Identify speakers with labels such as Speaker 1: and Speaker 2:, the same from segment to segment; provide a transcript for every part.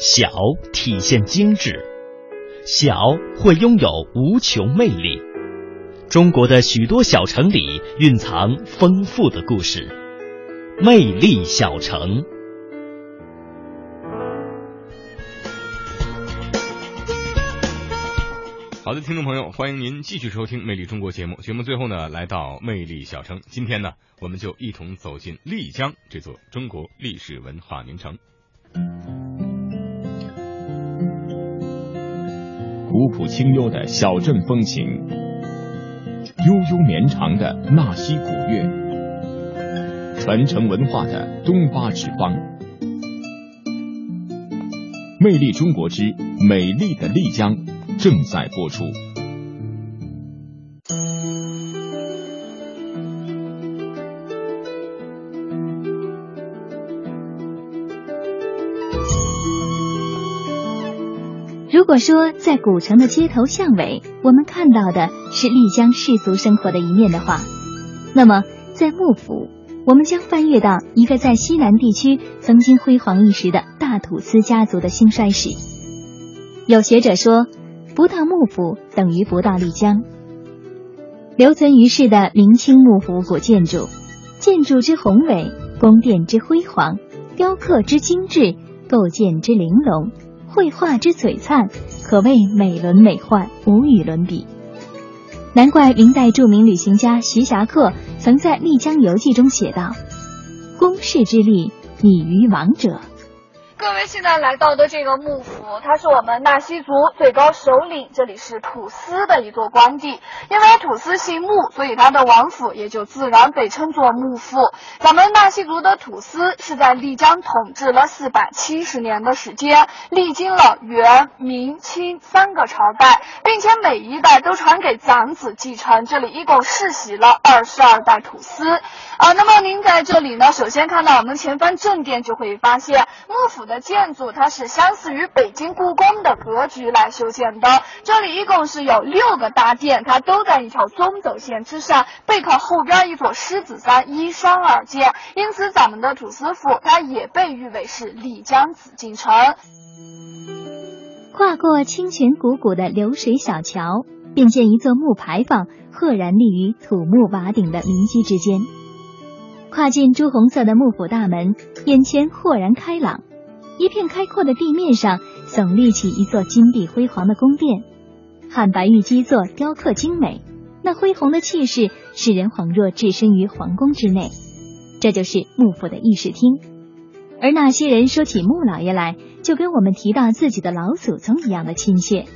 Speaker 1: 小体现精致，小会拥有无穷魅力。中国的许多小城里蕴藏丰富的故事，魅力小城。
Speaker 2: 好的，听众朋友，欢迎您继续收听《魅力中国》节目。节目最后呢，来到魅力小城。今天呢，我们就一同走进丽江这座中国历史文化名城。
Speaker 3: 古朴清幽的小镇风情，悠悠绵长的纳西古乐，传承文化的东巴之邦，魅力中国之美丽的丽江正在播出。
Speaker 4: 如果说在古城的街头巷尾，我们看到的是丽江世俗生活的一面的话，那么在幕府，我们将翻阅到一个在西南地区曾经辉煌一时的大土司家族的兴衰史。有学者说，不到幕府等于不到丽江。留存于世的明清幕府古建筑，建筑之宏伟，宫殿之辉煌，雕刻之精致，构建之玲珑。绘画之璀璨，可谓美轮美奂，无与伦比。难怪明代著名旅行家徐霞客曾在《丽江游记》中写道：“宫室之丽，拟于王者。”
Speaker 5: 各位现在来到的这个幕府，它是我们纳西族最高首领，这里是土司的一座官邸。因为土司姓穆，所以他的王府也就自然被称作穆府。咱们纳西族的土司是在丽江统治了四百七十年的时间，历经了元、明、清三个朝代，并且每一代都传给长子继承。这里一共世袭了二十二代土司。啊，那么您在这里呢，首先看到我们前方正殿，就会发现幕府。的建筑它是相似于北京京故宫的格局来修建的。这里一共是有六个大殿，它都在一条中轴线之上，背靠后边一座狮子山，依山而建。因此，咱们的土司府它也被誉为是丽江紫禁城。
Speaker 4: 跨过清泉汩汩的流水小桥，便见一座木牌坊赫然立于土木瓦顶的民居之间。跨进朱红色的木府大门，眼前豁然开朗。一片开阔的地面上，耸立起一座金碧辉煌的宫殿，汉白玉基座雕刻精美，那恢宏的气势使人恍若置身于皇宫之内。这就是幕府的议事厅，而那些人说起穆老爷来，就跟我们提到自己的老祖宗一样的亲切。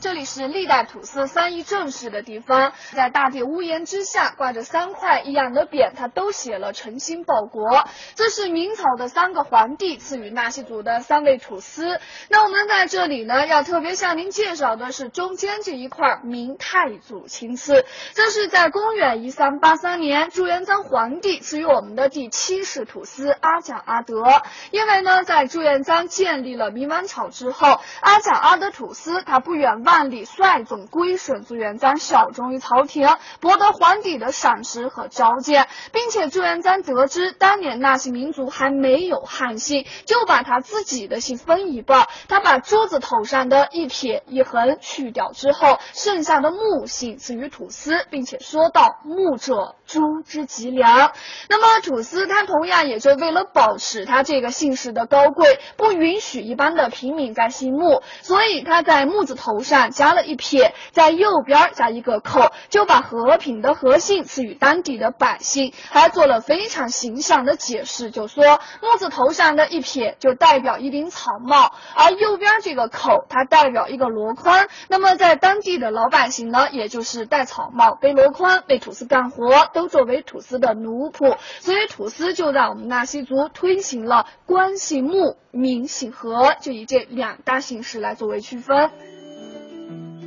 Speaker 5: 这里是历代土司三议政事的地方，在大殿屋檐之下挂着三块一样的匾，它都写了“诚心报国”。这是明朝的三个皇帝赐予纳西族的三位土司。那我们在这里呢，要特别向您介绍的是中间这一块明太祖亲赐。这是在公元一三八三年，朱元璋皇帝赐予我们的第七世土司阿蒋阿德。因为呢，在朱元璋建立了明王朝之后，阿蒋阿德土司他不远万。万里率总归顺朱元璋，效忠于朝廷，博得皇帝的赏识和召见，并且朱元璋得知当年纳西民族还没有汉姓，就把他自己的姓分一半，他把朱字头上的一撇一横去掉之后，剩下的木姓赐予土司，并且说道：“木者，朱之吉良。”那么土司他同样也就为了保持他这个姓氏的高贵，不允许一般的平民改姓木，所以他在木字头上。加了一撇，在右边加一个口，就把和平的和姓赐予当地的百姓，还做了非常形象的解释，就说木字头上的一撇就代表一顶草帽，而右边这个口它代表一个箩筐。那么在当地的老百姓呢，也就是戴草帽、背箩筐、为土司干活，都作为土司的奴仆，所以土司就在我们纳西族推行了官姓木、民姓和，就以这两大形式来作为区分。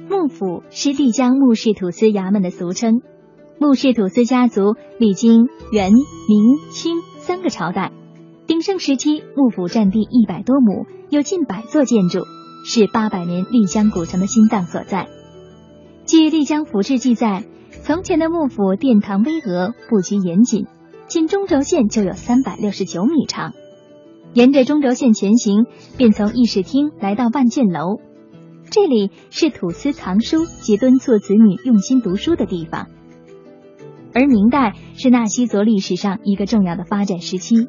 Speaker 4: 幕府是丽江穆氏土司衙门的俗称。穆氏土司家族历经元、明、清三个朝代，鼎盛时期幕府占地一百多亩，有近百座建筑，是八百年丽江古城的心脏所在。据《丽江府志》记载，从前的幕府殿堂巍峨，布局严谨，仅中轴线就有三百六十九米长。沿着中轴线前行，便从议事厅来到万卷楼。这里是土司藏书及敦促子女用心读书的地方。而明代是纳西族历史上一个重要的发展时期。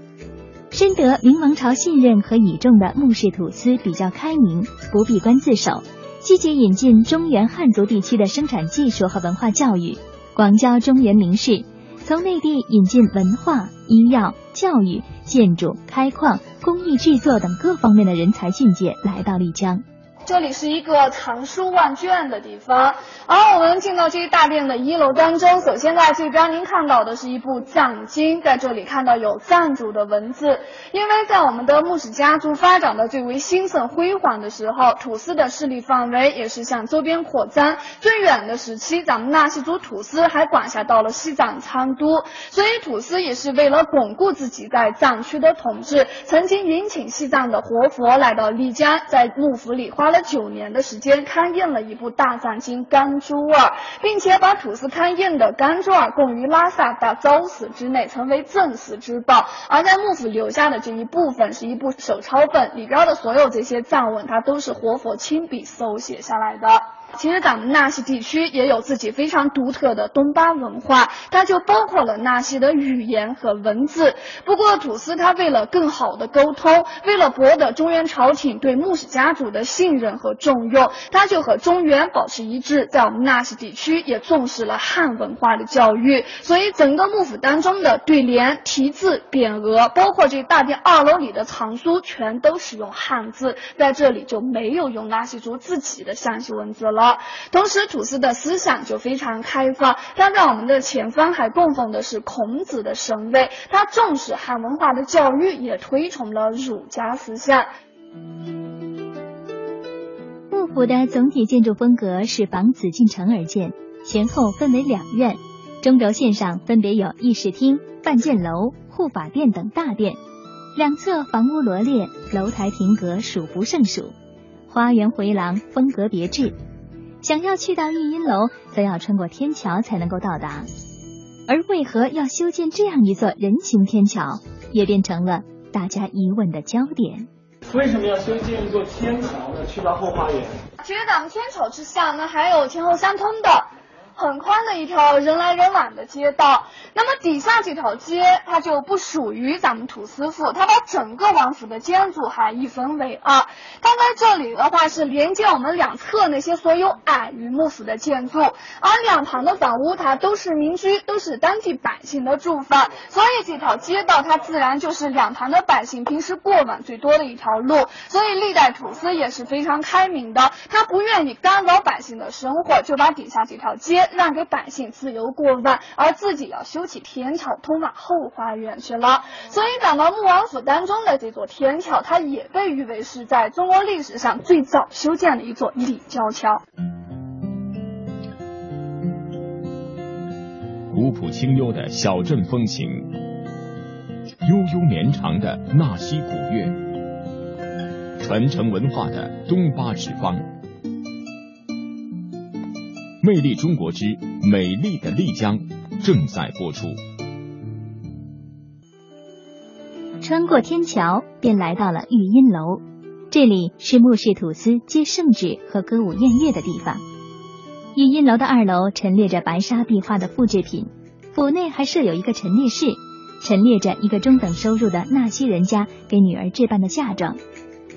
Speaker 4: 深得明王朝信任和倚重的穆氏土司比较开明，不闭关自守，积极引进中原汉族地区的生产技术和文化教育，广交中原名士，从内地引进文化、医药、教育、建筑、开矿、工艺制作等各方面的人才俊杰来到丽江。
Speaker 5: 这里是一个藏书万卷的地方，而我们进到这一大殿的一楼当中，首先在这边您看到的是一部藏经，在这里看到有藏族的文字。因为在我们的木氏家族发展的最为兴盛辉煌的时候，土司的势力范围也是向周边扩张。最远的时期，咱们纳西族土司还管辖到了西藏昌都，所以土司也是为了巩固自己在藏区的统治，曾经迎请西藏的活佛来到丽江，在幕府里花。了九年的时间勘印了一部大藏经《甘珠尔》，并且把吐司勘印的《甘珠尔》供于拉萨大昭寺之内，成为正寺之宝。而在幕府留下的这一部分是一部手抄本，里边的所有这些藏文，它都是活佛亲笔手写下来的。其实咱们纳西地区也有自己非常独特的东巴文化，它就包括了纳西的语言和文字。不过土司他为了更好的沟通，为了博得中原朝廷对穆氏家族的信任和重用，他就和中原保持一致，在我们纳西地区也重视了汉文化的教育。所以整个幕府当中的对联、题字、匾额，包括这大殿二楼里的藏书，全都使用汉字，在这里就没有用纳西族自己的象形文字了。同时，土司的思想就非常开放。他在我们的前方还供奉的是孔子的神位。他重视汉文化的教育，也推崇了儒家思想。
Speaker 4: 幕府的总体建筑风格是仿紫禁城而建，前后分为两院，中轴线上分别有议事厅、办卷楼、护法殿等大殿，两侧房屋罗列，楼台亭阁数不胜数，花园回廊风格别致。想要去到玉音楼，则要穿过天桥才能够到达。而为何要修建这样一座人行天桥，也变成了大家疑问的焦点。
Speaker 6: 为什么要修建一座天桥呢？去到后花园？
Speaker 5: 其实咱们天桥之下呢，还有前后相通的。很宽的一条人来人往的街道，那么底下这条街它就不属于咱们土司府，它把整个王府的建筑还一分为二。它在这里的话是连接我们两侧那些所有矮于幕府的建筑，而两旁的房屋它都是民居，都是当地百姓的住房，所以这条街道它自然就是两旁的百姓平时过往最多的一条路。所以历代土司也是非常开明的，他不愿意干扰百姓的生活，就把底下这条街。让给百姓自由过万，而自己要修起天桥通往后花园去了。所以，咱们穆王府当中的这座天桥，它也被誉为是在中国历史上最早修建的一座立交桥。
Speaker 3: 古朴清幽的小镇风情，悠悠绵长的纳西古乐，传承文化的东巴纸坊。魅力中国之美丽的丽江正在播出。
Speaker 4: 穿过天桥，便来到了玉音楼。这里是穆氏土司接圣旨和歌舞宴乐的地方。玉音楼的二楼陈列着白纱壁画的复制品，府内还设有一个陈列室，陈列着一个中等收入的纳西人家给女儿置办的嫁妆。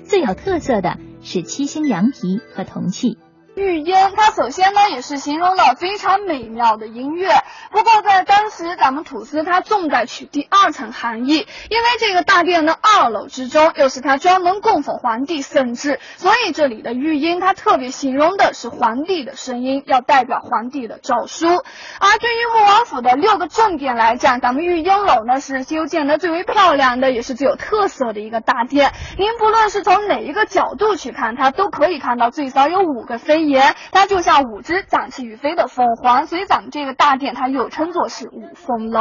Speaker 4: 最有特色的是七星羊皮和铜器。
Speaker 5: 玉音，它首先呢也是形容了非常美妙的音乐。不过在当时，咱们吐司它重在取第二层含义，因为这个大殿的二楼之中又是它专门供奉皇帝圣旨，所以这里的玉音它特别形容的是皇帝的声音，要代表皇帝的诏书。而对于穆王府的六个正殿来讲，咱们玉音楼呢是修建的最为漂亮的，也是最有特色的一个大殿。您不论是从哪一个角度去看，它都可以看到最少有五个飞檐，它就像五只展翅欲飞的凤凰。所以咱们这个大殿它。又称作是五凤楼，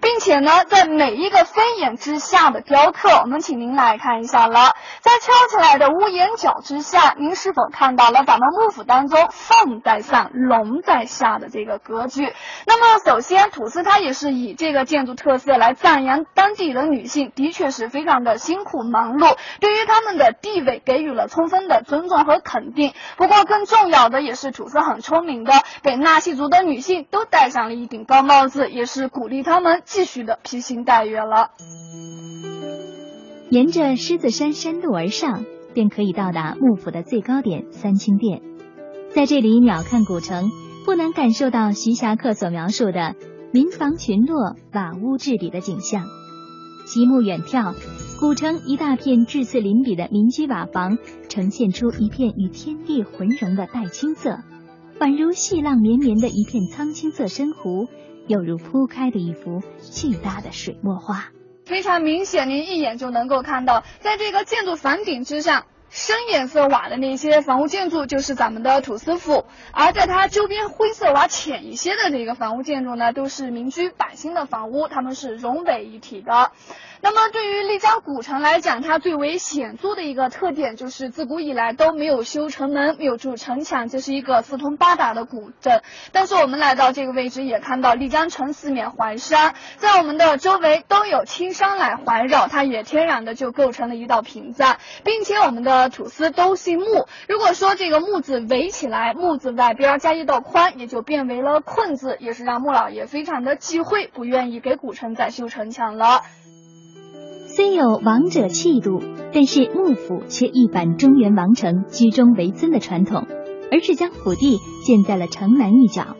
Speaker 5: 并且呢，在每一个飞檐之下的雕刻，我们请您来看一下了。在翘起来的屋檐角之下，您是否看到了咱们幕府当中凤在上，龙在下的这个格局？那么，首先土司它也是以这个建筑特色来赞扬当地的女性，的确是非常的辛苦忙碌，对于他们的地位给予了充分的尊重和肯定。不过，更重重要的也是土司很聪明的，给纳西族的女性都戴上了一顶高帽子，也是鼓励他们继续的披星戴月了。
Speaker 4: 沿着狮子山山路而上，便可以到达幕府的最高点三清殿。在这里鸟瞰古城，不难感受到徐霞客所描述的民房群落、瓦屋治理的景象。极目远眺，古城一大片质次邻比的民居瓦房，呈现出一片与天地浑融的黛青色，宛如细浪绵绵的一片苍青色深湖，又如铺开的一幅巨大的水墨画。
Speaker 5: 非常明显，您一眼就能够看到，在这个建筑房顶之上，深颜色瓦的那些房屋建筑就是咱们的土司府，而在它周边灰色瓦浅一些的这个房屋建筑呢，都是民居百姓的房屋，它们是融为一体的。那么对于丽江古城来讲，它最为显著的一个特点就是自古以来都没有修城门，没有筑城墙，这是一个四通八达的古镇。但是我们来到这个位置，也看到丽江城四面环山，在我们的周围都有青山来环绕，它也天然的就构成了一道屏障，并且我们的土司都姓木。如果说这个木字围起来，木字外边加一道宽，也就变为了困字，也是让穆老爷非常的忌讳，不愿意给古城再修城墙了。
Speaker 4: 虽有王者气度，但是幕府却一反中原王城居中为尊的传统，而是将府地建在了城南一角。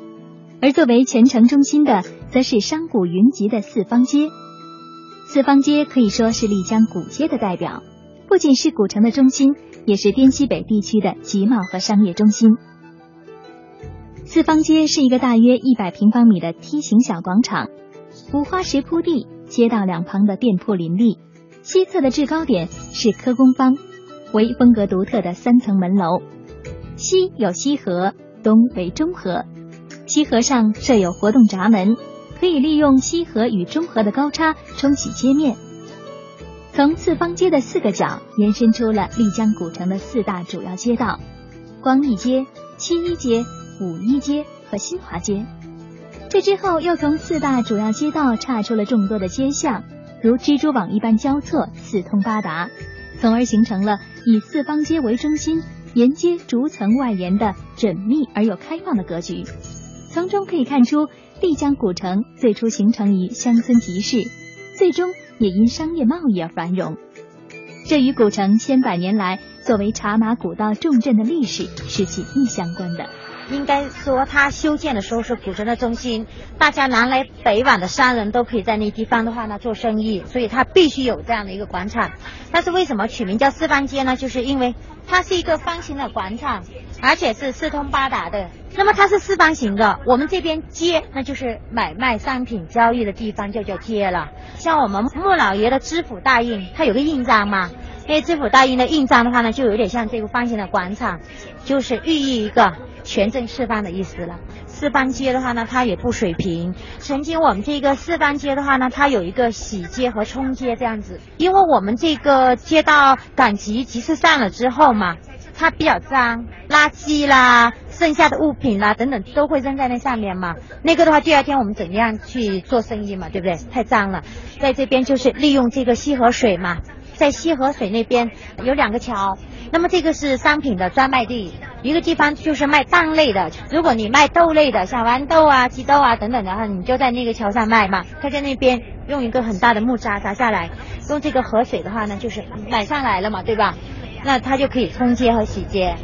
Speaker 4: 而作为全城中心的，则是商贾云集的四方街。四方街可以说是丽江古街的代表，不仅是古城的中心，也是滇西北地区的集贸和商业中心。四方街是一个大约一百平方米的梯形小广场，五花石铺地。街道两旁的店铺林立，西侧的制高点是科工坊，为风格独特的三层门楼。西有西河，东为中河，西河上设有活动闸门，可以利用西河与中河的高差冲洗街面。从四方街的四个角延伸出了丽江古城的四大主要街道：光义街、七一街、五一街和新华街。这之后，又从四大主要街道岔出了众多的街巷，如蜘蛛网一般交错，四通八达，从而形成了以四方街为中心，沿街逐层外延的缜密而又开放的格局。从中可以看出，丽江古城最初形成于乡村集市，最终也因商业贸易而繁荣。这与古城千百年来作为茶马古道重镇的历史是紧密相关的。
Speaker 7: 应该说，它修建的时候是古城的中心，大家南来北往的商人都可以在那地方的话呢做生意，所以它必须有这样的一个广场。但是为什么取名叫四方街呢？就是因为它是一个方形的广场，而且是四通八达的。那么它是四方形的，我们这边街那就是买卖商品交易的地方，就叫街了。像我们穆老爷的知府大印，它有个印章嘛，因为知府大印的印章的话呢，就有点像这个方形的广场，就是寓意一个。全镇四方的意思了。四方街的话呢，它也不水平。曾经我们这个四方街的话呢，它有一个洗街和冲街这样子。因为我们这个街道赶集集市上了之后嘛，它比较脏，垃圾啦、剩下的物品啦等等都会扔在那上面嘛。那个的话，第二天我们怎样去做生意嘛？对不对？太脏了。在这边就是利用这个溪河水嘛，在西河水那边有两个桥。那么这个是商品的专卖地，一个地方就是卖蛋类的。如果你卖豆类的，像豌豆啊、鸡豆啊等等的话，你就在那个桥上卖嘛。他在那边用一个很大的木渣砸下来，用这个河水的话呢，就是买上来了嘛，对吧？那他就可以冲街和洗街。